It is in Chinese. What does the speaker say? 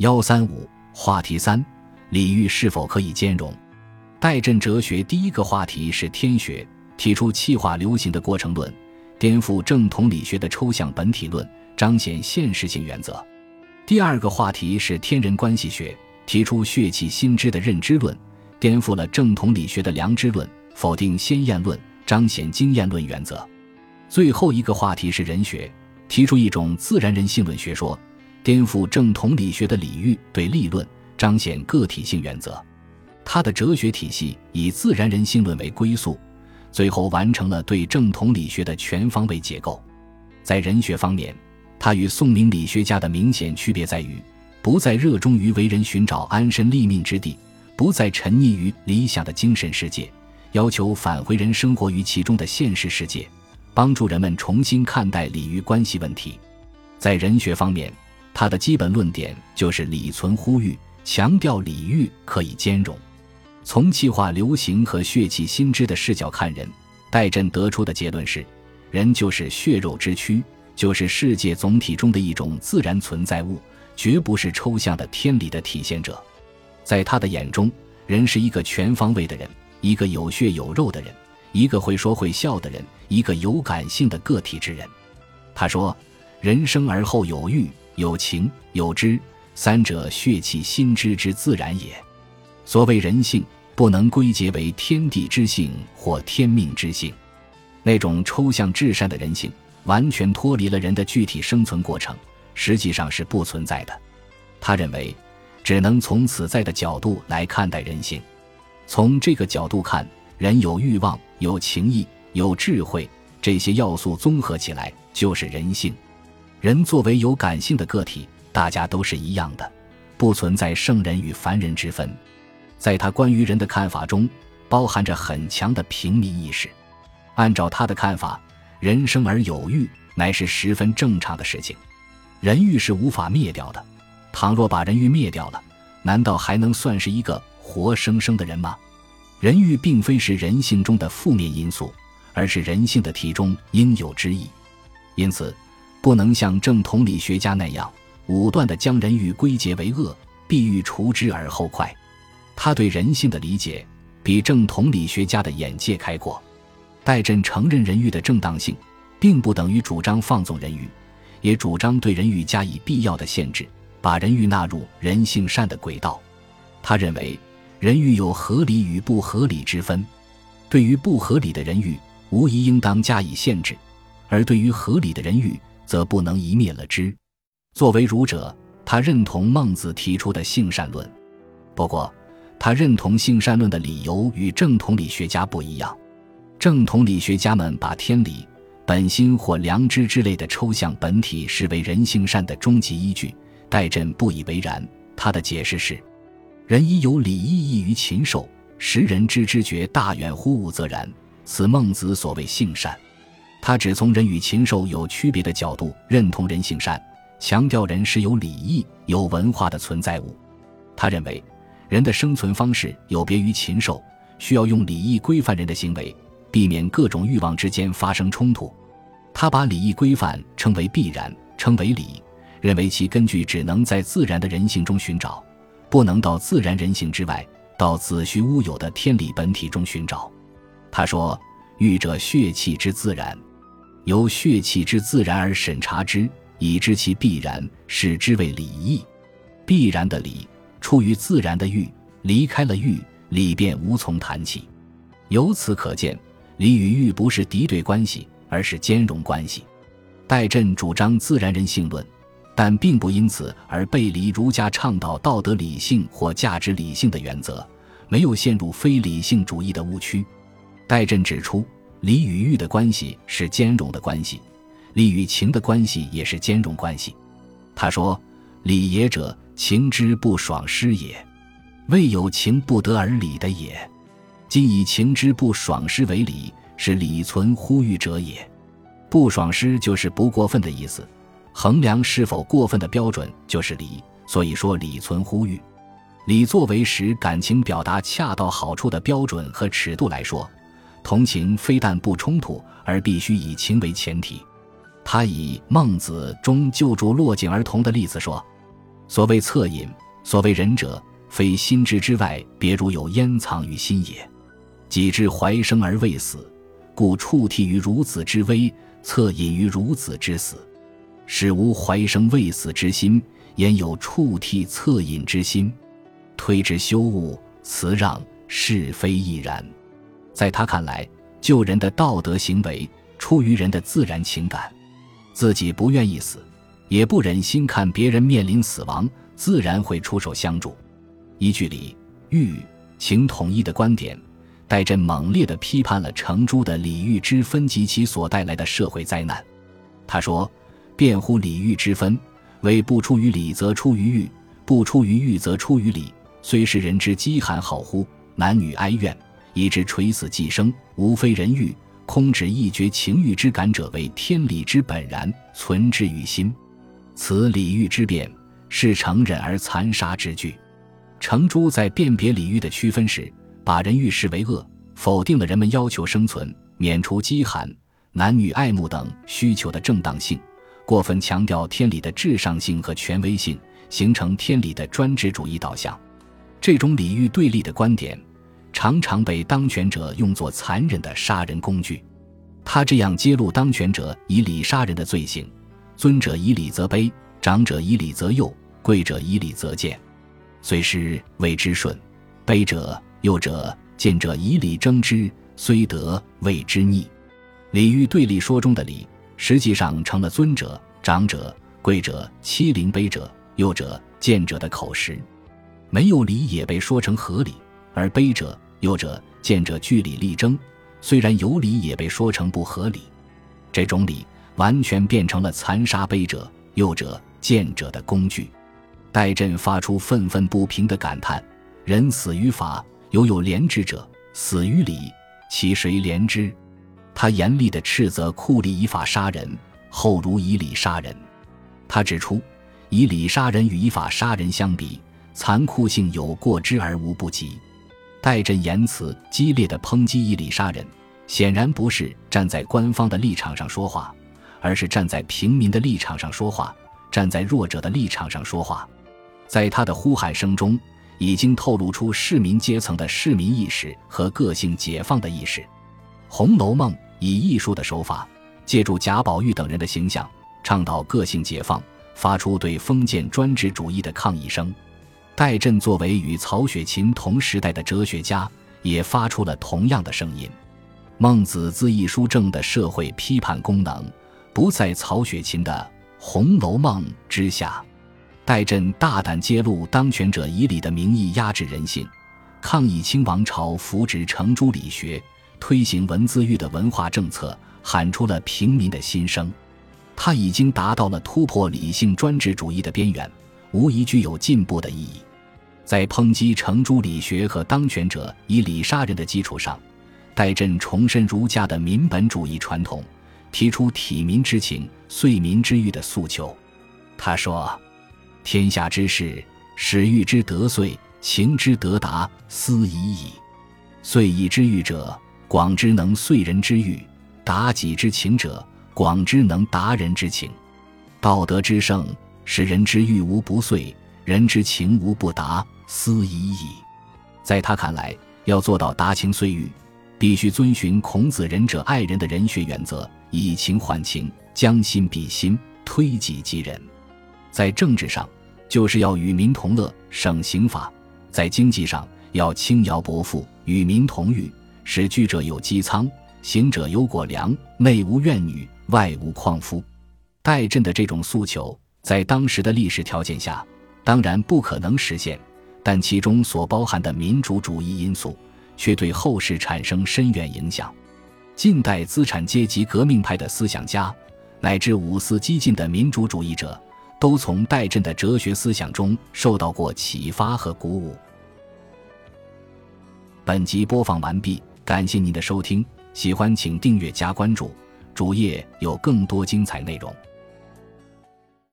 幺三五话题三：礼遇是否可以兼容？代朕哲学第一个话题是天学，提出气化流行的过程论，颠覆正统理学的抽象本体论，彰显现实性原则。第二个话题是天人关系学，提出血气心知的认知论，颠覆了正统理学的良知论，否定先验论，彰显经验论原则。最后一个话题是人学，提出一种自然人性论学说。颠覆正统理学的礼遇对立论，彰显个体性原则。他的哲学体系以自然人性论为归宿，最后完成了对正统理学的全方位解构。在人学方面，他与宋明理学家的明显区别在于，不再热衷于为人寻找安身立命之地，不再沉溺于理想的精神世界，要求返回人生活于其中的现实世界，帮助人们重新看待礼遇关系问题。在人学方面，他的基本论点就是礼存呼吁，强调礼遇可以兼容。从气化流行和血气心知的视角看人，戴震得出的结论是：人就是血肉之躯，就是世界总体中的一种自然存在物，绝不是抽象的天理的体现者。在他的眼中，人是一个全方位的人，一个有血有肉的人，一个会说会笑的人，一个有感性的个体之人。他说：“人生而后有欲。”有情有知，三者血气心知之自然也。所谓人性，不能归结为天地之性或天命之性，那种抽象至善的人性，完全脱离了人的具体生存过程，实际上是不存在的。他认为，只能从此在的角度来看待人性。从这个角度看，人有欲望、有情义、有智慧，这些要素综合起来就是人性。人作为有感性的个体，大家都是一样的，不存在圣人与凡人之分。在他关于人的看法中，包含着很强的平民意识。按照他的看法，人生而有欲，乃是十分正常的事情。人欲是无法灭掉的。倘若把人欲灭掉了，难道还能算是一个活生生的人吗？人欲并非是人性中的负面因素，而是人性的体中应有之意。因此。不能像正统理学家那样武断地将人欲归结为恶，必欲除之而后快。他对人性的理解比正统理学家的眼界开阔。戴震承认人欲的正当性，并不等于主张放纵人欲，也主张对人欲加以必要的限制，把人欲纳入人性善的轨道。他认为人欲有合理与不合理之分，对于不合理的人欲，无疑应当加以限制；而对于合理的人欲，则不能一灭了之。作为儒者，他认同孟子提出的性善论。不过，他认同性善论的理由与正统理学家不一样。正统理学家们把天理、本心或良知之类的抽象本体视为人性善的终极依据。戴震不以为然。他的解释是：人亦有礼义异于禽兽，食人之知觉大远乎物，则然。此孟子所谓性善。他只从人与禽兽有区别的角度认同人性善，强调人是有礼义、有文化的存在物。他认为，人的生存方式有别于禽兽，需要用礼义规范人的行为，避免各种欲望之间发生冲突。他把礼义规范称为必然，称为礼，认为其根据只能在自然的人性中寻找，不能到自然人性之外，到子虚乌有的天理本体中寻找。他说：“欲者血气之自然。”由血气之自然而审查之，以知其必然，视之为礼义。必然的理出于自然的欲，离开了欲，理便无从谈起。由此可见，礼与欲不是敌对关系，而是兼容关系。戴震主张自然人性论，但并不因此而背离儒家倡导道德理性或价值理性的原则，没有陷入非理性主义的误区。戴震指出。礼与欲的关系是兼容的关系，礼与情的关系也是兼容关系。他说：“礼也者，情之不爽失也；未有情不得而礼的也。今以情之不爽失为礼，是礼存乎欲者也。不爽失就是不过分的意思，衡量是否过分的标准就是礼。所以说礼存乎欲。礼作为使感情表达恰到好处的标准和尺度来说。”同情非但不冲突，而必须以情为前提。他以孟子中救助落井儿童的例子说：“所谓恻隐，所谓仁者，非心之之外，别如有焉藏于心也。己之怀生而未死，故触涕于孺子之危，恻隐于孺子之死。使无怀生未死之心，焉有触涕恻隐之心？推之修物，辞让是非亦然。在他看来，救人的道德行为出于人的自然情感，自己不愿意死，也不忍心看别人面临死亡，自然会出手相助。依据礼、欲、情统一的观点。戴震猛烈地批判了程朱的礼遇之分及其所带来的社会灾难。他说：“辩乎礼遇之分，为不出于礼则出于欲，不出于欲则出于礼。虽是人之饥寒好乎，男女哀怨，以致垂死寄生，无非人欲。空指一绝情欲之感者，为天理之本然，存之于心。此礼欲之变，是成忍而残杀之具。”程朱在辨别礼遇的区分时。把人欲视为恶，否定了人们要求生存、免除饥寒、男女爱慕等需求的正当性，过分强调天理的至上性和权威性，形成天理的专制主义导向。这种礼遇对立的观点，常常被当权者用作残忍的杀人工具。他这样揭露当权者以礼杀人的罪行：尊者以礼则卑，长者以礼则幼，贵者以礼则贱。虽是谓之顺，卑者。幼者、见者以礼争之，虽得谓之逆。礼遇对立说中的礼，实际上成了尊者、长者、贵者欺凌卑者、幼者、见者的口实。没有礼也被说成合理，而卑者、幼者、见者据理力争，虽然有理也被说成不合理。这种礼完全变成了残杀卑者、幼者、见者的工具。戴震发出愤愤不平的感叹：“人死于法。”犹有廉之者，死于礼，其谁廉之？他严厉地斥责酷吏以法杀人，后如以礼杀人。他指出，以礼杀人与以法杀人相比，残酷性有过之而无不及。戴震言辞激烈的抨击以礼杀人，显然不是站在官方的立场上说话，而是站在平民的立场上说话，站在弱者的立场上说话。在他的呼喊声中。已经透露出市民阶层的市民意识和个性解放的意识，《红楼梦》以艺术的手法，借助贾宝玉等人的形象，倡导个性解放，发出对封建专制主义的抗议声。戴震作为与曹雪芹同时代的哲学家，也发出了同样的声音。孟子自一书正的社会批判功能，不在曹雪芹的《红楼梦》之下。戴震大胆揭露当权者以礼的名义压制人性，抗议清王朝扶植程朱理学、推行文字狱的文化政策，喊出了平民的心声。他已经达到了突破理性专制主义的边缘，无疑具有进步的意义。在抨击程朱理学和当权者以礼杀人的基础上，戴震重申儒家的民本主义传统，提出体民之情、遂民之欲的诉求。他说。天下之事，始欲之得遂，情之得达，斯已矣。遂以之欲者，广之能遂人之欲；达己之情者，广之能达人之情。道德之盛，使人之欲无不遂，人之情无不达，斯已矣。在他看来，要做到达情遂欲，必须遵循孔子“仁者爱人”的人学原则，以情换情，将心比心，推己及人。在政治上，就是要与民同乐，省刑法；在经济上，要轻徭薄赋，与民同欲，使居者有机仓，行者有果粮，内无怨女，外无旷夫。戴震的这种诉求，在当时的历史条件下，当然不可能实现，但其中所包含的民主主义因素，却对后世产生深远影响。近代资产阶级革命派的思想家，乃至五四激进的民主主义者。都从戴震的哲学思想中受到过启发和鼓舞。本集播放完毕，感谢您的收听，喜欢请订阅加关注，主页有更多精彩内容。